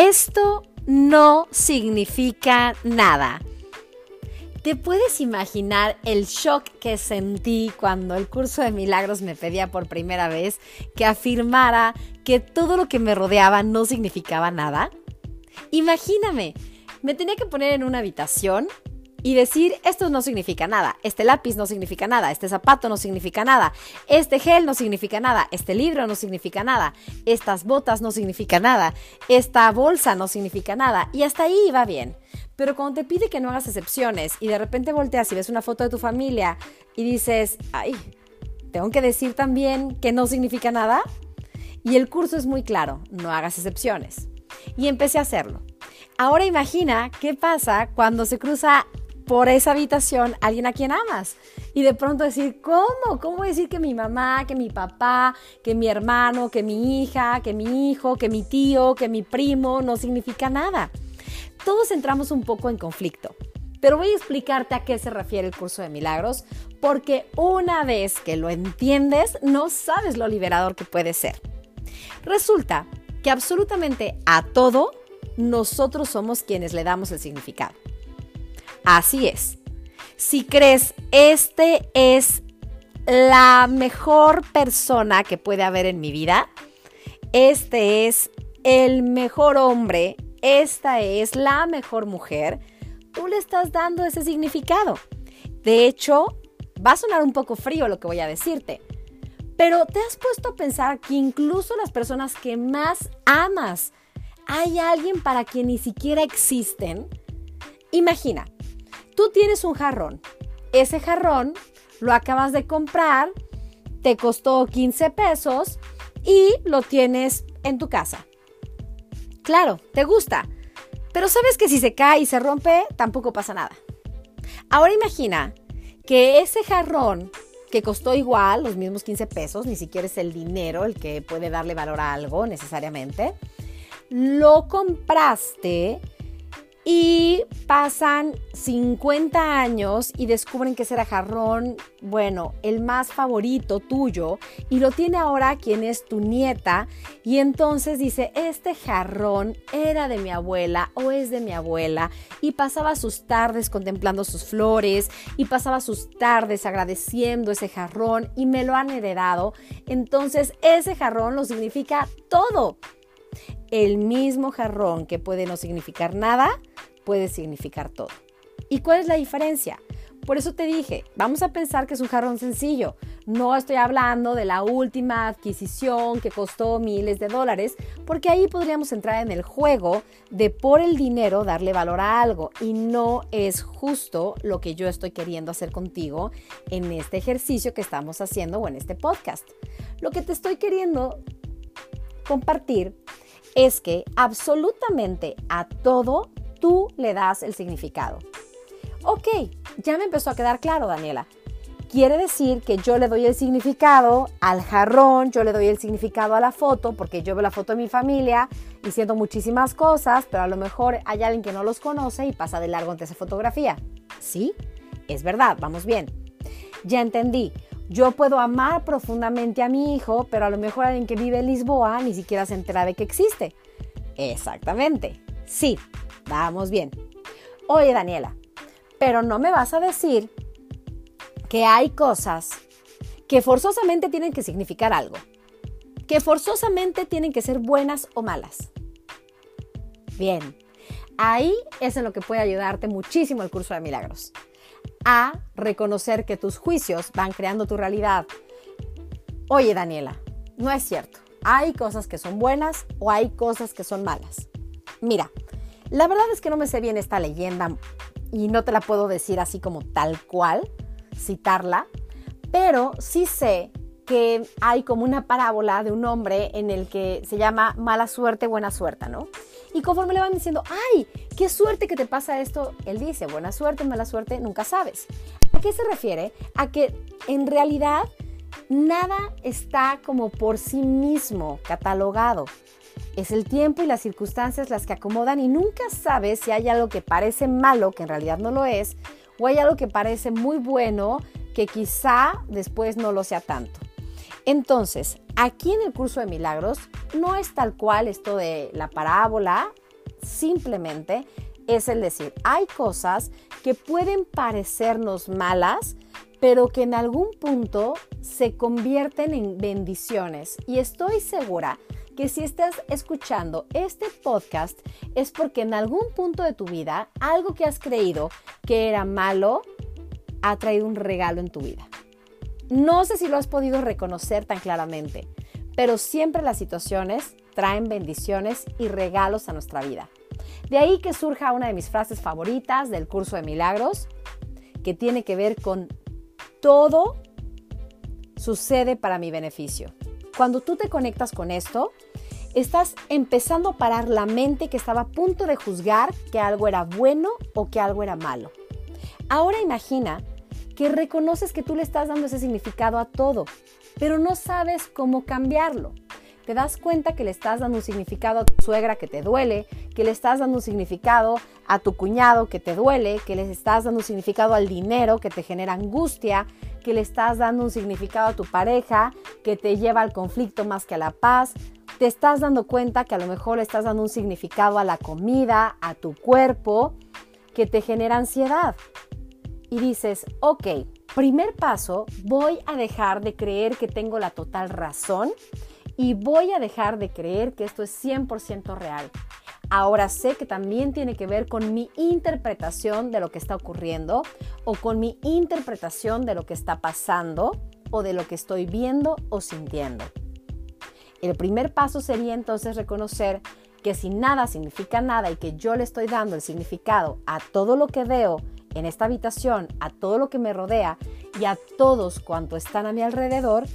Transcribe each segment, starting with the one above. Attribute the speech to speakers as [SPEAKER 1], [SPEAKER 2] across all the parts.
[SPEAKER 1] Esto no significa nada. ¿Te puedes imaginar el shock que sentí cuando el curso de milagros me pedía por primera vez que afirmara que todo lo que me rodeaba no significaba nada? Imagíname, me tenía que poner en una habitación y decir, esto no significa nada, este lápiz no significa nada, este zapato no significa nada, este gel no significa nada, este libro no significa nada, estas botas no significan nada, esta bolsa no significa nada, y hasta ahí va bien. Pero cuando te pide que no hagas excepciones y de repente volteas y ves una foto de tu familia y dices, ay, tengo que decir también que no significa nada, y el curso es muy claro, no hagas excepciones. Y empecé a hacerlo. Ahora imagina qué pasa cuando se cruza por esa habitación alguien a quien amas. Y de pronto decir, ¿cómo? ¿Cómo decir que mi mamá, que mi papá, que mi hermano, que mi hija, que mi hijo, que mi tío, que mi primo no significa nada? Todos entramos un poco en conflicto. Pero voy a explicarte a qué se refiere el curso de milagros, porque una vez que lo entiendes, no sabes lo liberador que puede ser. Resulta que absolutamente a todo nosotros somos quienes le damos el significado. Así es. Si crees, este es la mejor persona que puede haber en mi vida, este es el mejor hombre, esta es la mejor mujer, tú le estás dando ese significado. De hecho, va a sonar un poco frío lo que voy a decirte, pero te has puesto a pensar que incluso las personas que más amas, hay alguien para quien ni siquiera existen. Imagina, Tú tienes un jarrón. Ese jarrón lo acabas de comprar, te costó 15 pesos y lo tienes en tu casa. Claro, te gusta, pero sabes que si se cae y se rompe, tampoco pasa nada. Ahora imagina que ese jarrón que costó igual, los mismos 15 pesos, ni siquiera es el dinero el que puede darle valor a algo necesariamente, lo compraste y pasan 50 años y descubren que ese era jarrón, bueno, el más favorito tuyo y lo tiene ahora quien es tu nieta. Y entonces dice, este jarrón era de mi abuela o es de mi abuela y pasaba sus tardes contemplando sus flores y pasaba sus tardes agradeciendo ese jarrón y me lo han heredado. Entonces ese jarrón lo significa todo. El mismo jarrón que puede no significar nada, puede significar todo. ¿Y cuál es la diferencia? Por eso te dije, vamos a pensar que es un jarrón sencillo. No estoy hablando de la última adquisición que costó miles de dólares, porque ahí podríamos entrar en el juego de por el dinero darle valor a algo. Y no es justo lo que yo estoy queriendo hacer contigo en este ejercicio que estamos haciendo o en este podcast. Lo que te estoy queriendo compartir es que absolutamente a todo tú le das el significado. Ok, ya me empezó a quedar claro, Daniela. Quiere decir que yo le doy el significado al jarrón, yo le doy el significado a la foto, porque yo veo la foto de mi familia y siento muchísimas cosas, pero a lo mejor hay alguien que no los conoce y pasa de largo ante esa fotografía. ¿Sí? Es verdad, vamos bien. Ya entendí. Yo puedo amar profundamente a mi hijo, pero a lo mejor alguien que vive en Lisboa ni siquiera se entera de que existe. Exactamente. Sí, vamos bien. Oye, Daniela, pero no me vas a decir que hay cosas que forzosamente tienen que significar algo, que forzosamente tienen que ser buenas o malas. Bien, ahí es en lo que puede ayudarte muchísimo el curso de milagros a reconocer que tus juicios van creando tu realidad. Oye, Daniela, no es cierto. Hay cosas que son buenas o hay cosas que son malas. Mira, la verdad es que no me sé bien esta leyenda y no te la puedo decir así como tal cual, citarla, pero sí sé que hay como una parábola de un hombre en el que se llama mala suerte, buena suerte, ¿no? Y conforme le van diciendo, ay, qué suerte que te pasa esto, él dice, buena suerte, mala suerte, nunca sabes. ¿A qué se refiere? A que en realidad nada está como por sí mismo catalogado. Es el tiempo y las circunstancias las que acomodan y nunca sabes si hay algo que parece malo, que en realidad no lo es, o hay algo que parece muy bueno, que quizá después no lo sea tanto. Entonces, aquí en el curso de milagros no es tal cual esto de la parábola, simplemente es el decir, hay cosas que pueden parecernos malas, pero que en algún punto se convierten en bendiciones. Y estoy segura que si estás escuchando este podcast es porque en algún punto de tu vida algo que has creído que era malo ha traído un regalo en tu vida. No sé si lo has podido reconocer tan claramente, pero siempre las situaciones traen bendiciones y regalos a nuestra vida. De ahí que surja una de mis frases favoritas del curso de milagros, que tiene que ver con todo sucede para mi beneficio. Cuando tú te conectas con esto, estás empezando a parar la mente que estaba a punto de juzgar que algo era bueno o que algo era malo. Ahora imagina que reconoces que tú le estás dando ese significado a todo, pero no sabes cómo cambiarlo te das cuenta que le estás dando un significado a tu suegra que te duele, que le estás dando un significado a tu cuñado que te duele, que le estás dando un significado al dinero que te genera angustia, que le estás dando un significado a tu pareja que te lleva al conflicto más que a la paz. Te estás dando cuenta que a lo mejor le estás dando un significado a la comida, a tu cuerpo, que te genera ansiedad. Y dices, ok, primer paso, voy a dejar de creer que tengo la total razón y voy a dejar de creer que esto es 100% real. Ahora sé que también tiene que ver con mi interpretación de lo que está ocurriendo o con mi interpretación de lo que está pasando o de lo que estoy viendo o sintiendo. El primer paso sería entonces reconocer que si nada significa nada y que yo le estoy dando el significado a todo lo que veo en esta habitación, a todo lo que me rodea y a todos cuanto están a mi alrededor,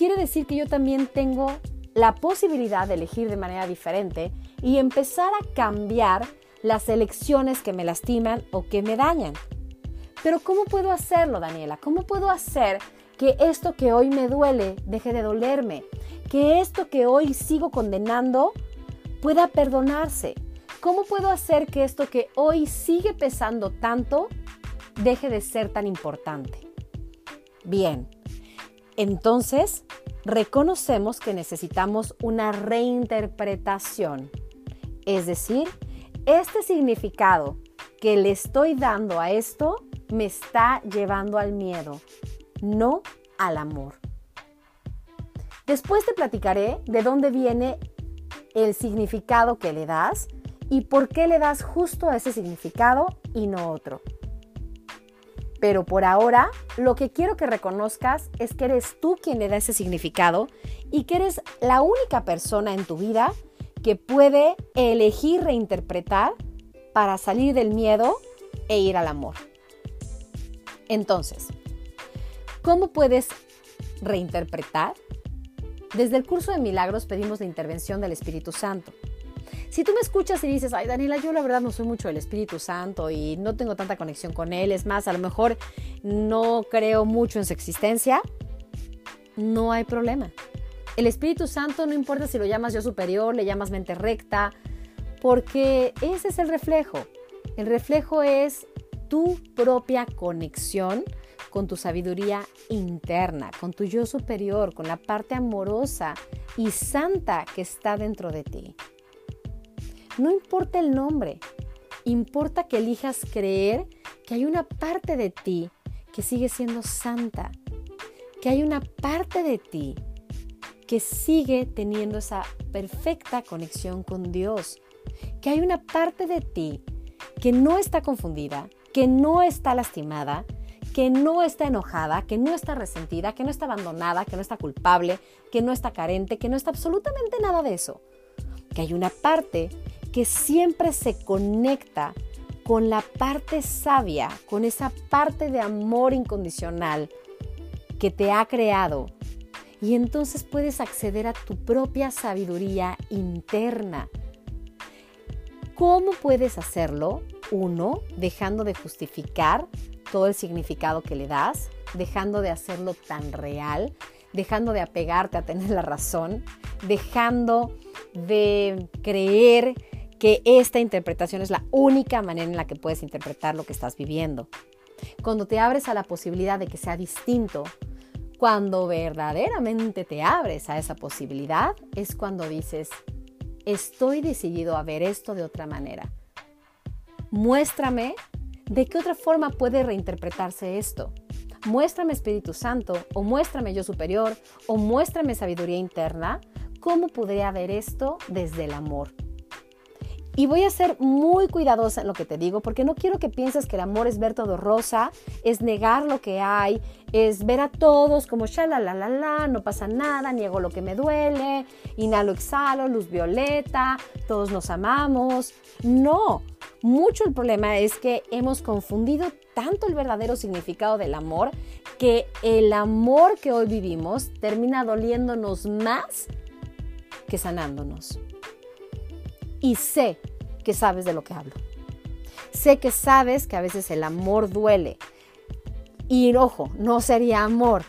[SPEAKER 1] quiere decir que yo también tengo la posibilidad de elegir de manera diferente y empezar a cambiar las elecciones que me lastiman o que me dañan. Pero ¿cómo puedo hacerlo, Daniela? ¿Cómo puedo hacer que esto que hoy me duele deje de dolerme? Que esto que hoy sigo condenando pueda perdonarse. ¿Cómo puedo hacer que esto que hoy sigue pesando tanto deje de ser tan importante? Bien, entonces, reconocemos que necesitamos una reinterpretación. Es decir, este significado que le estoy dando a esto me está llevando al miedo, no al amor. Después te platicaré de dónde viene el significado que le das y por qué le das justo a ese significado y no otro. Pero por ahora, lo que quiero que reconozcas es que eres tú quien le da ese significado y que eres la única persona en tu vida que puede elegir reinterpretar para salir del miedo e ir al amor. Entonces, ¿cómo puedes reinterpretar? Desde el curso de milagros pedimos la intervención del Espíritu Santo. Si tú me escuchas y dices, ay Daniela, yo la verdad no soy mucho del Espíritu Santo y no tengo tanta conexión con Él, es más, a lo mejor no creo mucho en su existencia, no hay problema. El Espíritu Santo no importa si lo llamas yo superior, le llamas mente recta, porque ese es el reflejo. El reflejo es tu propia conexión con tu sabiduría interna, con tu yo superior, con la parte amorosa y santa que está dentro de ti. No importa el nombre, importa que elijas creer que hay una parte de ti que sigue siendo santa, que hay una parte de ti que sigue teniendo esa perfecta conexión con Dios, que hay una parte de ti que no está confundida, que no está lastimada, que no está enojada, que no está resentida, que no está abandonada, que no está culpable, que no está carente, que no está absolutamente nada de eso. Que hay una parte que siempre se conecta con la parte sabia, con esa parte de amor incondicional que te ha creado. Y entonces puedes acceder a tu propia sabiduría interna. ¿Cómo puedes hacerlo? Uno, dejando de justificar todo el significado que le das, dejando de hacerlo tan real, dejando de apegarte a tener la razón, dejando de creer que esta interpretación es la única manera en la que puedes interpretar lo que estás viviendo. Cuando te abres a la posibilidad de que sea distinto, cuando verdaderamente te abres a esa posibilidad, es cuando dices, estoy decidido a ver esto de otra manera. Muéstrame de qué otra forma puede reinterpretarse esto. Muéstrame Espíritu Santo, o muéstrame yo superior, o muéstrame sabiduría interna, cómo podría ver esto desde el amor. Y voy a ser muy cuidadosa en lo que te digo, porque no quiero que pienses que el amor es ver todo rosa, es negar lo que hay, es ver a todos como la la la la, no pasa nada, niego lo que me duele, inhalo, exhalo, luz violeta, todos nos amamos. No, mucho el problema es que hemos confundido tanto el verdadero significado del amor que el amor que hoy vivimos termina doliéndonos más que sanándonos. Y sé que sabes de lo que hablo. Sé que sabes que a veces el amor duele. Y ojo, no sería amor,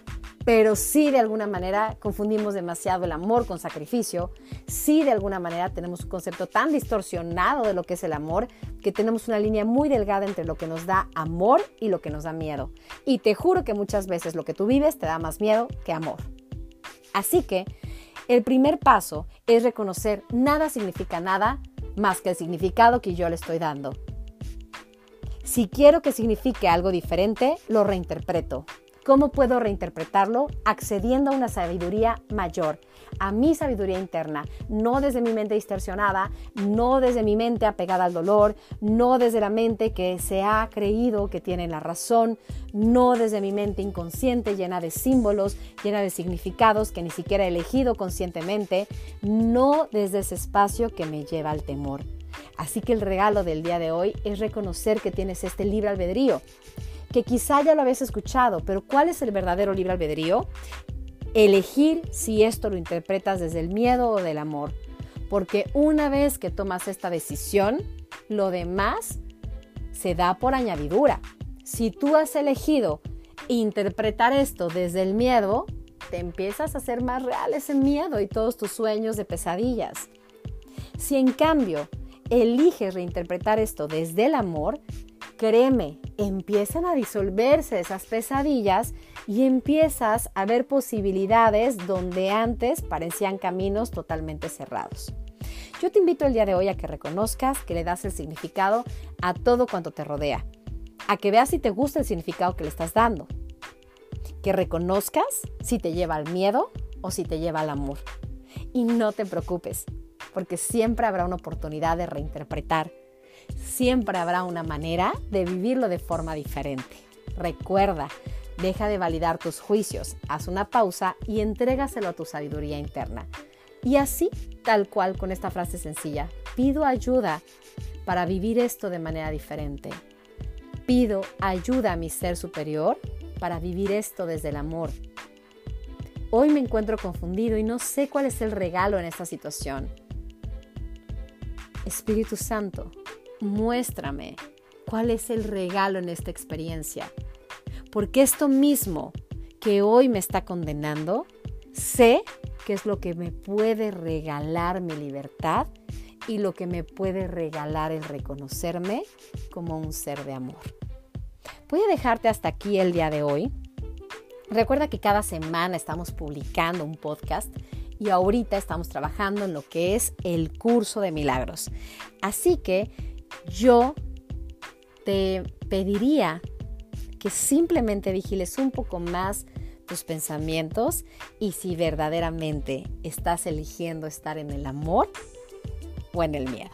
[SPEAKER 1] pero sí de alguna manera confundimos demasiado el amor con sacrificio. Sí de alguna manera tenemos un concepto tan distorsionado de lo que es el amor que tenemos una línea muy delgada entre lo que nos da amor y lo que nos da miedo. Y te juro que muchas veces lo que tú vives te da más miedo que amor. Así que el primer paso es reconocer nada significa nada más que el significado que yo le estoy dando. Si quiero que signifique algo diferente, lo reinterpreto. ¿Cómo puedo reinterpretarlo? Accediendo a una sabiduría mayor, a mi sabiduría interna, no desde mi mente distorsionada, no desde mi mente apegada al dolor, no desde la mente que se ha creído que tiene la razón, no desde mi mente inconsciente llena de símbolos, llena de significados que ni siquiera he elegido conscientemente, no desde ese espacio que me lleva al temor. Así que el regalo del día de hoy es reconocer que tienes este libre albedrío que quizá ya lo habéis escuchado, pero ¿cuál es el verdadero libre albedrío? Elegir si esto lo interpretas desde el miedo o del amor. Porque una vez que tomas esta decisión, lo demás se da por añadidura. Si tú has elegido interpretar esto desde el miedo, te empiezas a hacer más real ese miedo y todos tus sueños de pesadillas. Si en cambio eliges reinterpretar esto desde el amor, créeme, empiezan a disolverse esas pesadillas y empiezas a ver posibilidades donde antes parecían caminos totalmente cerrados. Yo te invito el día de hoy a que reconozcas que le das el significado a todo cuanto te rodea, a que veas si te gusta el significado que le estás dando, que reconozcas si te lleva al miedo o si te lleva al amor. Y no te preocupes, porque siempre habrá una oportunidad de reinterpretar siempre habrá una manera de vivirlo de forma diferente. Recuerda, deja de validar tus juicios, haz una pausa y entrégaselo a tu sabiduría interna. Y así, tal cual con esta frase sencilla, pido ayuda para vivir esto de manera diferente. Pido ayuda a mi ser superior para vivir esto desde el amor. Hoy me encuentro confundido y no sé cuál es el regalo en esta situación. Espíritu Santo, muéstrame cuál es el regalo en esta experiencia. Porque esto mismo que hoy me está condenando, sé que es lo que me puede regalar mi libertad y lo que me puede regalar el reconocerme como un ser de amor. Voy a dejarte hasta aquí el día de hoy. Recuerda que cada semana estamos publicando un podcast y ahorita estamos trabajando en lo que es el curso de milagros. Así que yo te pediría que simplemente vigiles un poco más tus pensamientos y si verdaderamente estás eligiendo estar en el amor o en el miedo.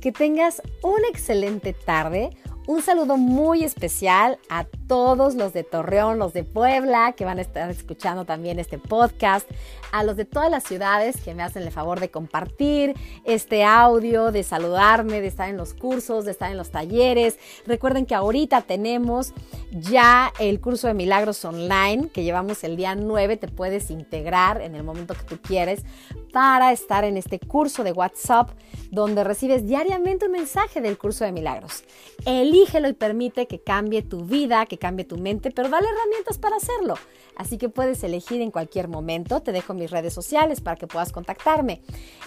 [SPEAKER 1] Que tengas una excelente tarde, un saludo muy especial a todos los de Torreón, los de Puebla, que van a estar escuchando también este podcast, a los de todas las ciudades que me hacen el favor de compartir este audio, de saludarme, de estar en los cursos, de estar en los talleres. Recuerden que ahorita tenemos ya el curso de milagros online que llevamos el día 9, te puedes integrar en el momento que tú quieres para estar en este curso de WhatsApp donde recibes diariamente un mensaje del curso de milagros. Elígelo y permite que cambie tu vida, que cambie tu mente, pero dale herramientas para hacerlo. Así que puedes elegir en cualquier momento. Te dejo mis redes sociales para que puedas contactarme.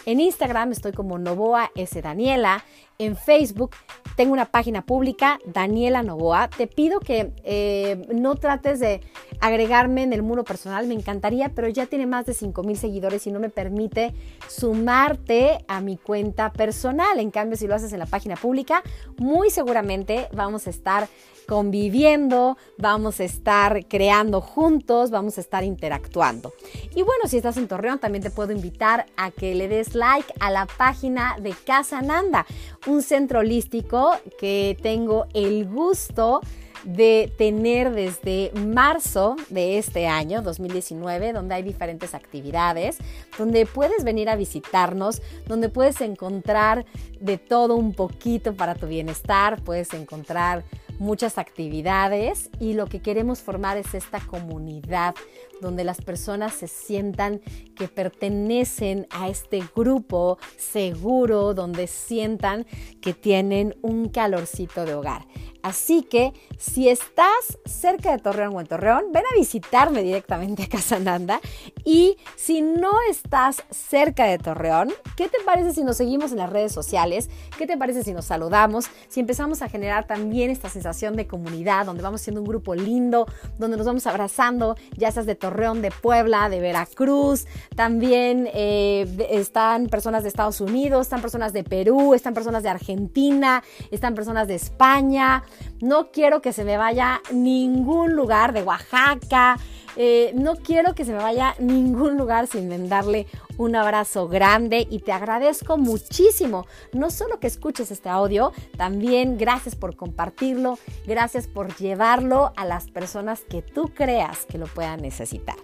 [SPEAKER 1] En Instagram estoy como Novoa S. Daniela. En Facebook tengo una página pública, Daniela Novoa. Te pido que eh, no trates de agregarme en el muro personal, me encantaría, pero ya tiene más de 5 mil seguidores y no me permite sumarte a mi cuenta personal. En cambio, si lo haces en la página pública, muy seguramente vamos a estar conviviendo, vamos a estar creando juntos, vamos a estar interactuando. Y bueno, si estás en Torreón, también te puedo invitar a que le des like a la página de Casa Nanda, un centro holístico que tengo el gusto de tener desde marzo de este año, 2019, donde hay diferentes actividades, donde puedes venir a visitarnos, donde puedes encontrar de todo un poquito para tu bienestar, puedes encontrar muchas actividades y lo que queremos formar es esta comunidad donde las personas se sientan que pertenecen a este grupo seguro, donde sientan que tienen un calorcito de hogar. Así que si estás cerca de Torreón o en Torreón, ven a visitarme directamente a Casa Nanda. Y si no estás cerca de Torreón, ¿qué te parece si nos seguimos en las redes sociales? ¿Qué te parece si nos saludamos? Si empezamos a generar también esta sensación de comunidad, donde vamos siendo un grupo lindo, donde nos vamos abrazando, ya seas de Torreón, de Puebla, de Veracruz, también eh, están personas de Estados Unidos, están personas de Perú, están personas de Argentina, están personas de España. No quiero que se me vaya ningún lugar de Oaxaca. Eh, no quiero que se me vaya ningún lugar sin darle un abrazo grande y te agradezco muchísimo. No solo que escuches este audio, también gracias por compartirlo, gracias por llevarlo a las personas que tú creas que lo puedan necesitar.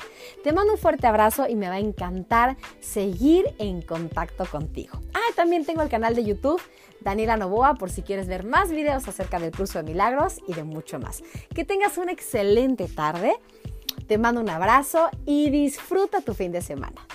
[SPEAKER 1] Te mando un fuerte abrazo y me va a encantar seguir en contacto contigo. Ah, también tengo el canal de YouTube Daniela Novoa por si quieres ver más videos acerca del curso de milagros y de mucho más. Que tengas una excelente tarde. Te mando un abrazo y disfruta tu fin de semana.